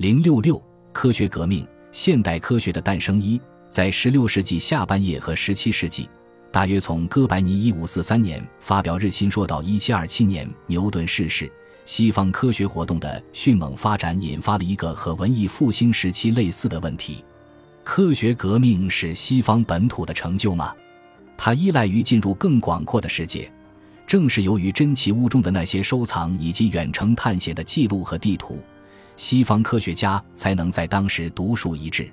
零六六科学革命，现代科学的诞生一，在十六世纪下半叶和十七世纪，大约从哥白尼一五四三年发表日心说到一七二七年牛顿逝世，西方科学活动的迅猛发展引发了一个和文艺复兴时期类似的问题：科学革命是西方本土的成就吗？它依赖于进入更广阔的世界。正是由于珍奇屋中的那些收藏以及远程探险的记录和地图。西方科学家才能在当时独树一帜，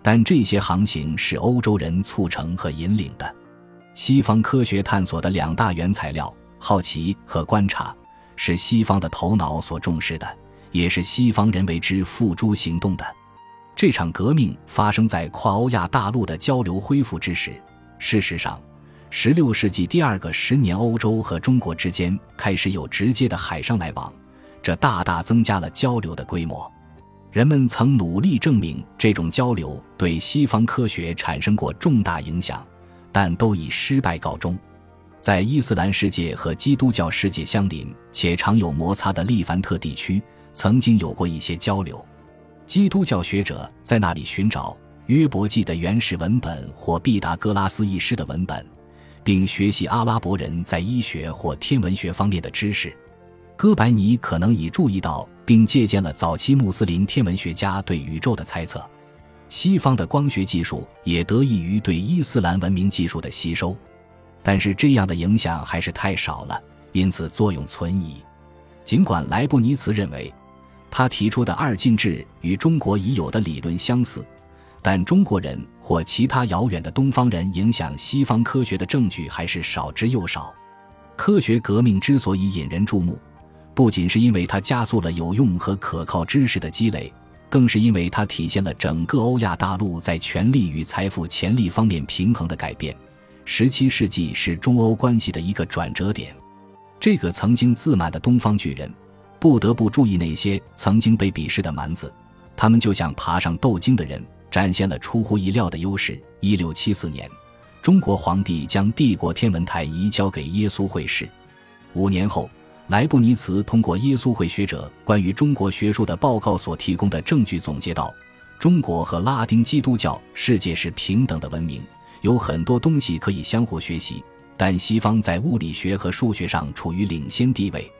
但这些航行是欧洲人促成和引领的。西方科学探索的两大原材料——好奇和观察，是西方的头脑所重视的，也是西方人为之付诸行动的。这场革命发生在跨欧亚大陆的交流恢复之时。事实上，16世纪第二个十年，欧洲和中国之间开始有直接的海上来往。这大大增加了交流的规模。人们曾努力证明这种交流对西方科学产生过重大影响，但都以失败告终。在伊斯兰世界和基督教世界相邻且常有摩擦的利凡特地区，曾经有过一些交流。基督教学者在那里寻找约伯记的原始文本或毕达哥拉斯一诗的文本，并学习阿拉伯人在医学或天文学方面的知识。哥白尼可能已注意到并借鉴了早期穆斯林天文学家对宇宙的猜测，西方的光学技术也得益于对伊斯兰文明技术的吸收，但是这样的影响还是太少了，因此作用存疑。尽管莱布尼茨认为他提出的二进制与中国已有的理论相似，但中国人或其他遥远的东方人影响西方科学的证据还是少之又少。科学革命之所以引人注目。不仅是因为它加速了有用和可靠知识的积累，更是因为它体现了整个欧亚大陆在权力与财富潜力方面平衡的改变。十七世纪是中欧关系的一个转折点。这个曾经自满的东方巨人，不得不注意那些曾经被鄙视的蛮子。他们就像爬上斗鲸的人，展现了出乎意料的优势。一六七四年，中国皇帝将帝国天文台移交给耶稣会士。五年后。莱布尼茨通过耶稣会学者关于中国学术的报告所提供的证据总结道：“中国和拉丁基督教世界是平等的文明，有很多东西可以相互学习。但西方在物理学和数学上处于领先地位。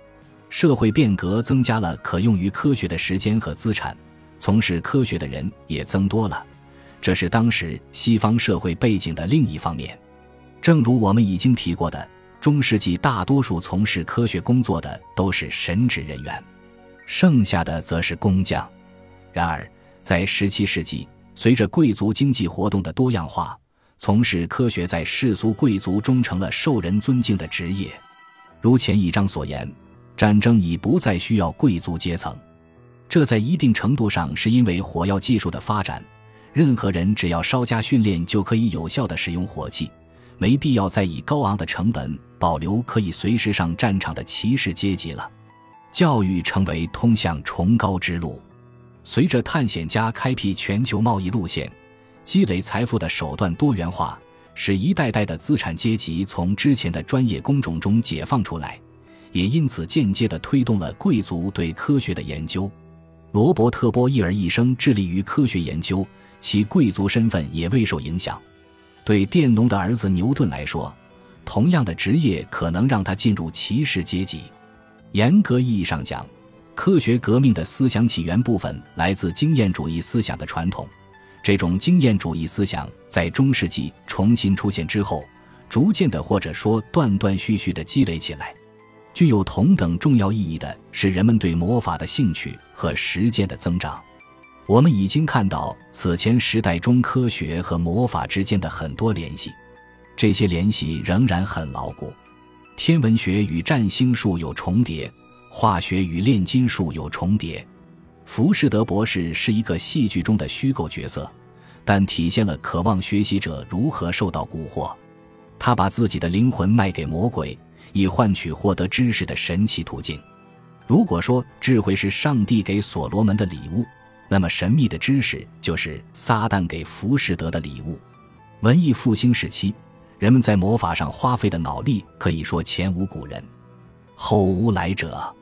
社会变革增加了可用于科学的时间和资产，从事科学的人也增多了。这是当时西方社会背景的另一方面。正如我们已经提过的。”中世纪大多数从事科学工作的都是神职人员，剩下的则是工匠。然而，在17世纪，随着贵族经济活动的多样化，从事科学在世俗贵族中成了受人尊敬的职业。如前一章所言，战争已不再需要贵族阶层，这在一定程度上是因为火药技术的发展，任何人只要稍加训练就可以有效地使用火器。没必要再以高昂的成本保留可以随时上战场的骑士阶级了。教育成为通向崇高之路。随着探险家开辟全球贸易路线，积累财富的手段多元化，使一代代的资产阶级从之前的专业工种中解放出来，也因此间接地推动了贵族对科学的研究。罗伯特·波伊尔一生致力于科学研究，其贵族身份也未受影响。对佃农的儿子牛顿来说，同样的职业可能让他进入骑士阶级。严格意义上讲，科学革命的思想起源部分来自经验主义思想的传统。这种经验主义思想在中世纪重新出现之后，逐渐的或者说断断续续的积累起来。具有同等重要意义的是人们对魔法的兴趣和实践的增长。我们已经看到此前时代中科学和魔法之间的很多联系，这些联系仍然很牢固。天文学与占星术有重叠，化学与炼金术有重叠。浮士德博士是一个戏剧中的虚构角色，但体现了渴望学习者如何受到蛊惑。他把自己的灵魂卖给魔鬼，以换取获得知识的神奇途径。如果说智慧是上帝给所罗门的礼物，那么神秘的知识就是撒旦给浮士德的礼物。文艺复兴时期，人们在魔法上花费的脑力可以说前无古人，后无来者。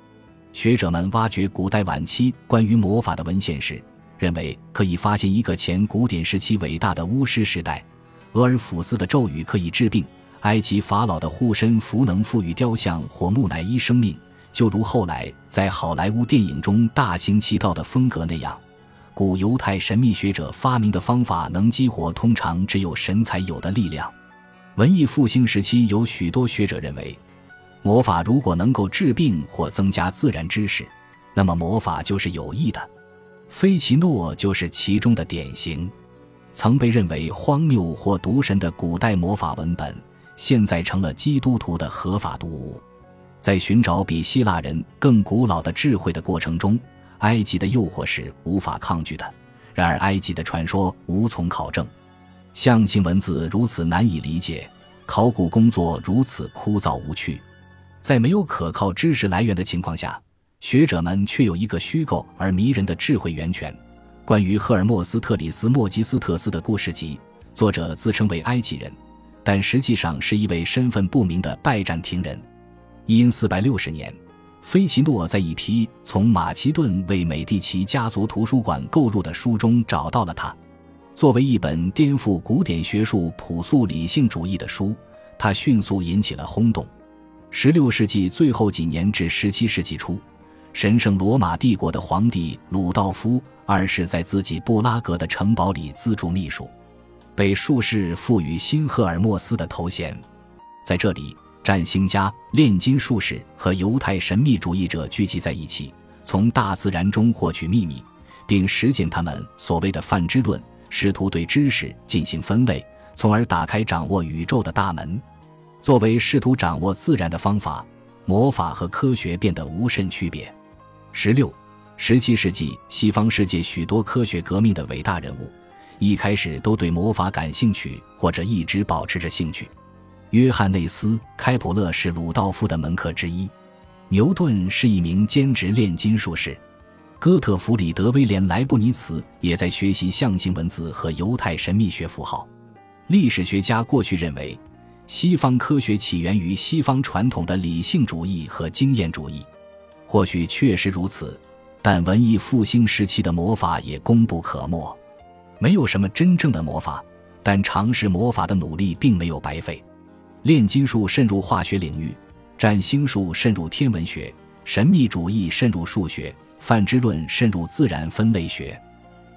学者们挖掘古代晚期关于魔法的文献时，认为可以发现一个前古典时期伟大的巫师时代。俄尔甫斯的咒语可以治病，埃及法老的护身符能赋予雕像或木乃伊生命，就如后来在好莱坞电影中大行其道的风格那样。古犹太神秘学者发明的方法能激活通常只有神才有的力量。文艺复兴时期有许多学者认为，魔法如果能够治病或增加自然知识，那么魔法就是有益的。菲奇诺就是其中的典型。曾被认为荒谬或毒神的古代魔法文本，现在成了基督徒的合法读物。在寻找比希腊人更古老的智慧的过程中，埃及的诱惑是无法抗拒的。然而，埃及的传说无从考证，象形文字如此难以理解，考古工作如此枯燥无趣。在没有可靠知识来源的情况下，学者们却有一个虚构而迷人的智慧源泉。关于赫尔墨斯特里斯莫吉斯特斯的故事集，作者自称为埃及人，但实际上是一位身份不明的拜占庭人。因四百六十年，菲奇诺在一批从马其顿为美第奇家族图书馆购入的书中找到了它。作为一本颠覆古典学术朴素理性主义的书，它迅速引起了轰动。十六世纪最后几年至十七世纪初。神圣罗马帝国的皇帝鲁道夫二世在自己布拉格的城堡里资助秘书，被术士赋予新赫尔墨斯的头衔。在这里，占星家、炼金术士和犹太神秘主义者聚集在一起，从大自然中获取秘密，并实践他们所谓的泛知论，试图对知识进行分类，从而打开掌握宇宙的大门。作为试图掌握自然的方法，魔法和科学变得无甚区别。十六、十七世纪西方世界许多科学革命的伟大人物，一开始都对魔法感兴趣，或者一直保持着兴趣。约翰内斯·开普勒是鲁道夫的门客之一，牛顿是一名兼职炼金术士，哥特弗里德·威廉·莱布尼茨也在学习象形文字和犹太神秘学符号。历史学家过去认为，西方科学起源于西方传统的理性主义和经验主义。或许确实如此，但文艺复兴时期的魔法也功不可没。没有什么真正的魔法，但尝试魔法的努力并没有白费。炼金术渗入化学领域，占星术渗入天文学，神秘主义渗入数学，泛知论渗入自然分类学。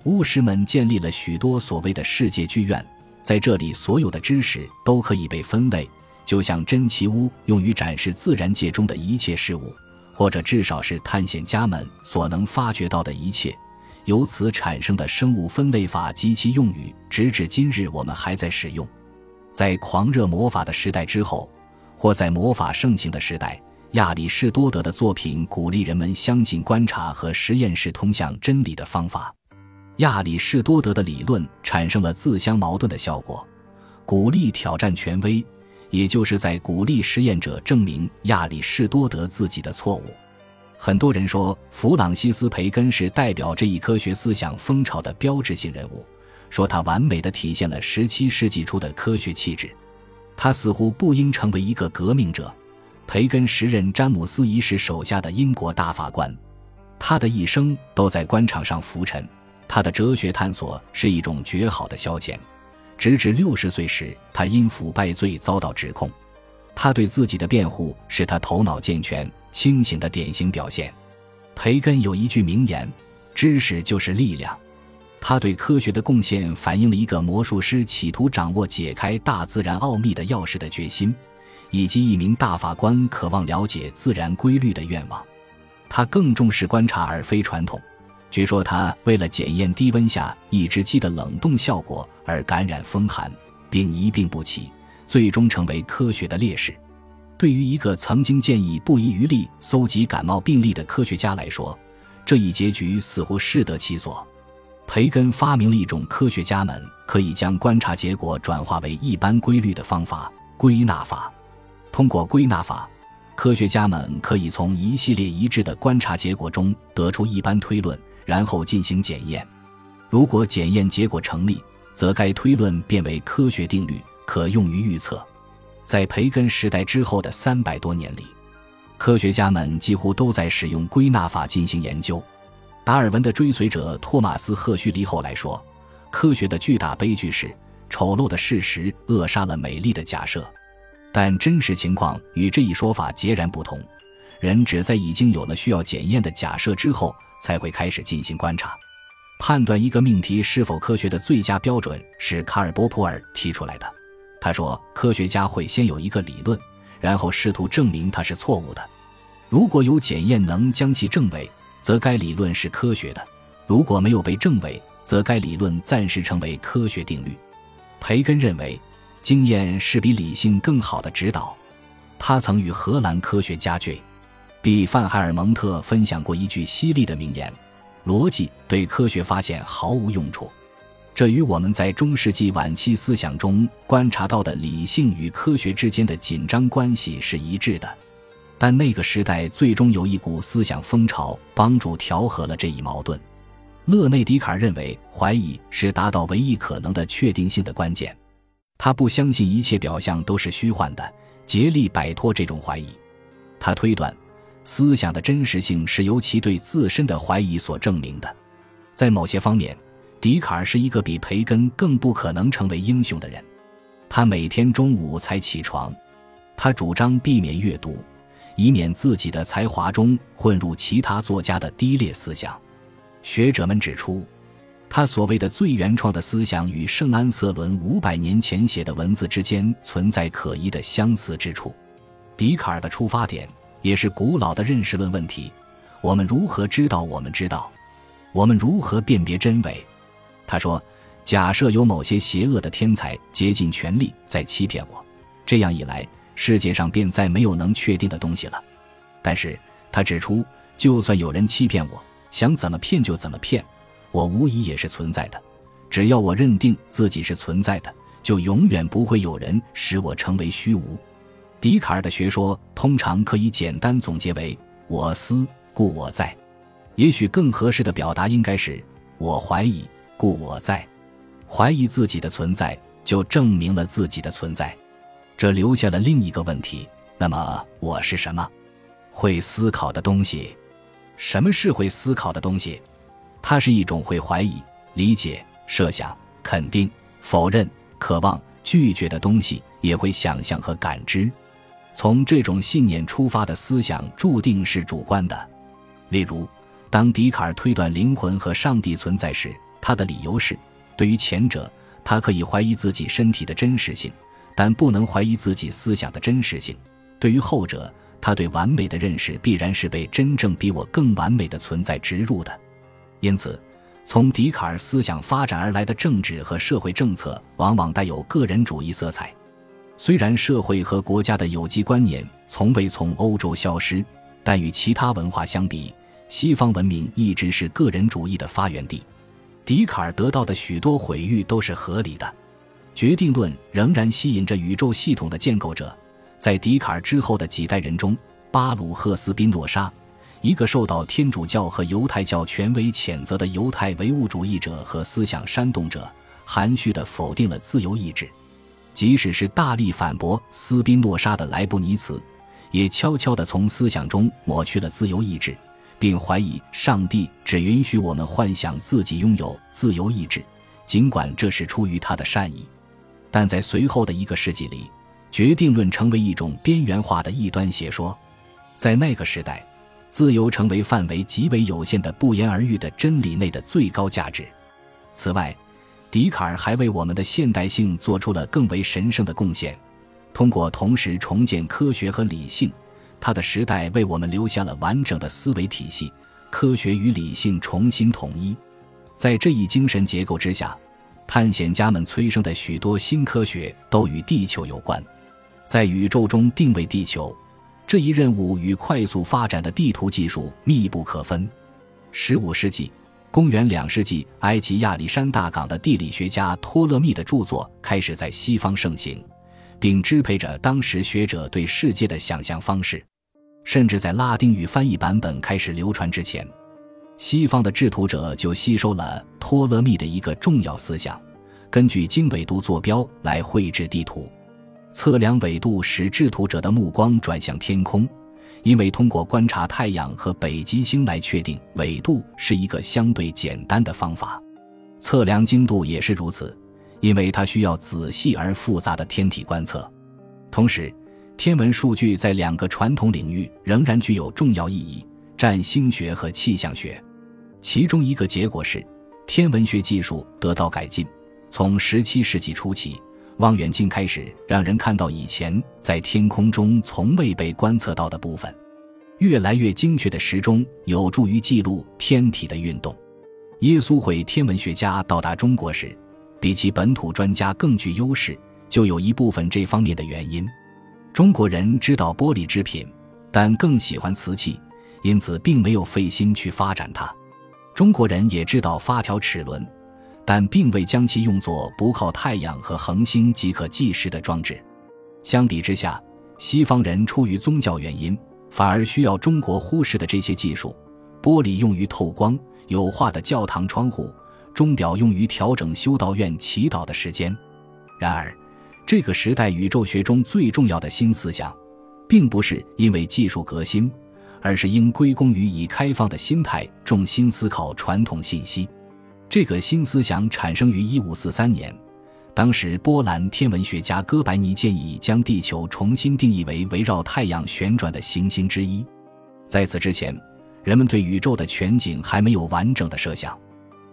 巫师们建立了许多所谓的世界剧院，在这里，所有的知识都可以被分类，就像珍奇屋用于展示自然界中的一切事物。或者至少是探险家们所能发掘到的一切，由此产生的生物分类法及其用语，直至今日我们还在使用。在狂热魔法的时代之后，或在魔法盛行的时代，亚里士多德的作品鼓励人们相信观察和实验室通向真理的方法。亚里士多德的理论产生了自相矛盾的效果，鼓励挑战权威。也就是在鼓励实验者证明亚里士多德自己的错误。很多人说弗朗西斯·培根是代表这一科学思想风潮的标志性人物，说他完美的体现了17世纪初的科学气质。他似乎不应成为一个革命者。培根时任詹姆斯一世手下的英国大法官，他的一生都在官场上浮沉。他的哲学探索是一种绝好的消遣。直至六十岁时，他因腐败罪遭到指控。他对自己的辩护是他头脑健全、清醒的典型表现。培根有一句名言：“知识就是力量。”他对科学的贡献反映了一个魔术师企图掌握解开大自然奥秘的钥匙的决心，以及一名大法官渴望了解自然规律的愿望。他更重视观察而非传统。据说他为了检验低温下一只鸡的冷冻效果而感染风寒，并一病不起，最终成为科学的烈士。对于一个曾经建议不遗余力搜集感冒病例的科学家来说，这一结局似乎适得其所。培根发明了一种科学家们可以将观察结果转化为一般规律的方法——归纳法。通过归纳法，科学家们可以从一系列一致的观察结果中得出一般推论。然后进行检验，如果检验结果成立，则该推论变为科学定律，可用于预测。在培根时代之后的三百多年里，科学家们几乎都在使用归纳法进行研究。达尔文的追随者托马斯·赫胥黎后来说：“科学的巨大悲剧是，丑陋的事实扼杀了美丽的假设。”但真实情况与这一说法截然不同。人只在已经有了需要检验的假设之后，才会开始进行观察。判断一个命题是否科学的最佳标准是卡尔·波普尔提出来的。他说：“科学家会先有一个理论。”然后试图证明它是错误的。如果有检验能将其证伪，则该理论是科学的；如果没有被证伪，则该理论暂时成为科学定律。培根认为，经验是比理性更好的指导。他曾与荷兰科学家 J.B. 范海尔蒙特分享过一句犀利的名言：“逻辑对科学发现毫无用处。”这与我们在中世纪晚期思想中观察到的理性与科学之间的紧张关系是一致的，但那个时代最终有一股思想风潮帮助调和了这一矛盾。勒内·笛卡尔认为，怀疑是达到唯一可能的确定性的关键。他不相信一切表象都是虚幻的，竭力摆脱这种怀疑。他推断，思想的真实性是由其对自身的怀疑所证明的。在某些方面。笛卡尔是一个比培根更不可能成为英雄的人。他每天中午才起床。他主张避免阅读，以免自己的才华中混入其他作家的低劣思想。学者们指出，他所谓的最原创的思想与圣安瑟伦五百年前写的文字之间存在可疑的相似之处。笛卡尔的出发点也是古老的认识论问题：我们如何知道我们知道？我们如何辨别真伪？他说：“假设有某些邪恶的天才竭尽全力在欺骗我，这样一来，世界上便再没有能确定的东西了。但是，他指出，就算有人欺骗我，想怎么骗就怎么骗，我无疑也是存在的。只要我认定自己是存在的，就永远不会有人使我成为虚无。”笛卡尔的学说通常可以简单总结为：“我思，故我在。”也许更合适的表达应该是：“我怀疑。”故我在，怀疑自己的存在，就证明了自己的存在。这留下了另一个问题：那么我是什么？会思考的东西。什么是会思考的东西？它是一种会怀疑、理解、设想、肯定、否认、渴望、拒绝的东西，也会想象和感知。从这种信念出发的思想，注定是主观的。例如，当笛卡尔推断灵魂和上帝存在时，他的理由是：对于前者，他可以怀疑自己身体的真实性，但不能怀疑自己思想的真实性；对于后者，他对完美的认识必然是被真正比我更完美的存在植入的。因此，从笛卡尔思想发展而来的政治和社会政策往往带有个人主义色彩。虽然社会和国家的有机观念从未从欧洲消失，但与其他文化相比，西方文明一直是个人主义的发源地。笛卡尔得到的许多毁誉都是合理的，决定论仍然吸引着宇宙系统的建构者。在笛卡尔之后的几代人中，巴鲁赫斯宾诺莎，一个受到天主教和犹太教权威谴责的犹太唯物主义者和思想煽动者，含蓄地否定了自由意志；即使是大力反驳斯宾诺莎的莱布尼茨，也悄悄地从思想中抹去了自由意志。并怀疑上帝只允许我们幻想自己拥有自由意志，尽管这是出于他的善意。但在随后的一个世纪里，决定论成为一种边缘化的异端邪说。在那个时代，自由成为范围极为有限的不言而喻的真理内的最高价值。此外，笛卡尔还为我们的现代性做出了更为神圣的贡献，通过同时重建科学和理性。他的时代为我们留下了完整的思维体系，科学与理性重新统一。在这一精神结构之下，探险家们催生的许多新科学都与地球有关。在宇宙中定位地球这一任务与快速发展的地图技术密不可分。十五世纪，公元两世纪，埃及亚历山大港的地理学家托勒密的著作开始在西方盛行。并支配着当时学者对世界的想象方式，甚至在拉丁语翻译版本开始流传之前，西方的制图者就吸收了托勒密的一个重要思想：根据经纬度坐标来绘制地图。测量纬度使制图者的目光转向天空，因为通过观察太阳和北极星来确定纬度是一个相对简单的方法。测量经度也是如此，因为它需要仔细而复杂的天体观测。同时，天文数据在两个传统领域仍然具有重要意义：占星学和气象学。其中一个结果是，天文学技术得到改进。从17世纪初期，望远镜开始让人看到以前在天空中从未被观测到的部分。越来越精确的时钟有助于记录天体的运动。耶稣会天文学家到达中国时，比其本土专家更具优势，就有一部分这方面的原因。中国人知道玻璃制品，但更喜欢瓷器，因此并没有费心去发展它。中国人也知道发条齿轮，但并未将其用作不靠太阳和恒星即可计时的装置。相比之下，西方人出于宗教原因，反而需要中国忽视的这些技术：玻璃用于透光。有画的教堂窗户，钟表用于调整修道院祈祷的时间。然而，这个时代宇宙学中最重要的新思想，并不是因为技术革新，而是应归功于以开放的心态重新思考传统信息。这个新思想产生于1543年，当时波兰天文学家哥白尼建议将地球重新定义为围绕太阳旋转的行星之一。在此之前。人们对宇宙的全景还没有完整的设想。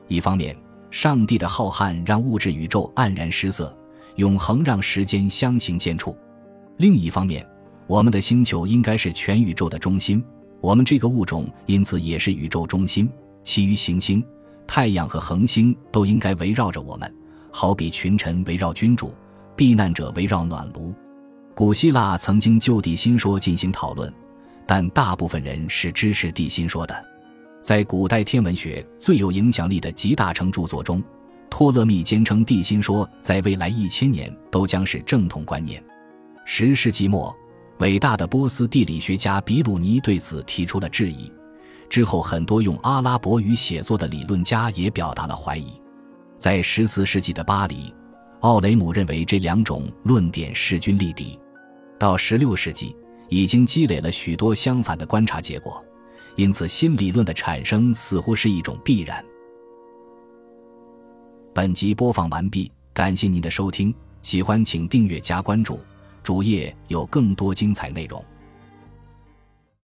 一方面，上帝的浩瀚让物质宇宙黯然失色，永恒让时间相形见绌；另一方面，我们的星球应该是全宇宙的中心，我们这个物种因此也是宇宙中心。其余行星、太阳和恒星都应该围绕着我们，好比群臣围绕君主，避难者围绕暖炉。古希腊曾经就地心说进行讨论。但大部分人是支持地心说的。在古代天文学最有影响力的集大成著作中，托勒密坚称地心说在未来一千年都将是正统观念。十世纪末，伟大的波斯地理学家比鲁尼对此提出了质疑。之后，很多用阿拉伯语写作的理论家也表达了怀疑。在十四世纪的巴黎，奥雷姆认为这两种论点势均力敌。到十六世纪。已经积累了许多相反的观察结果，因此新理论的产生似乎是一种必然。本集播放完毕，感谢您的收听，喜欢请订阅加关注，主页有更多精彩内容。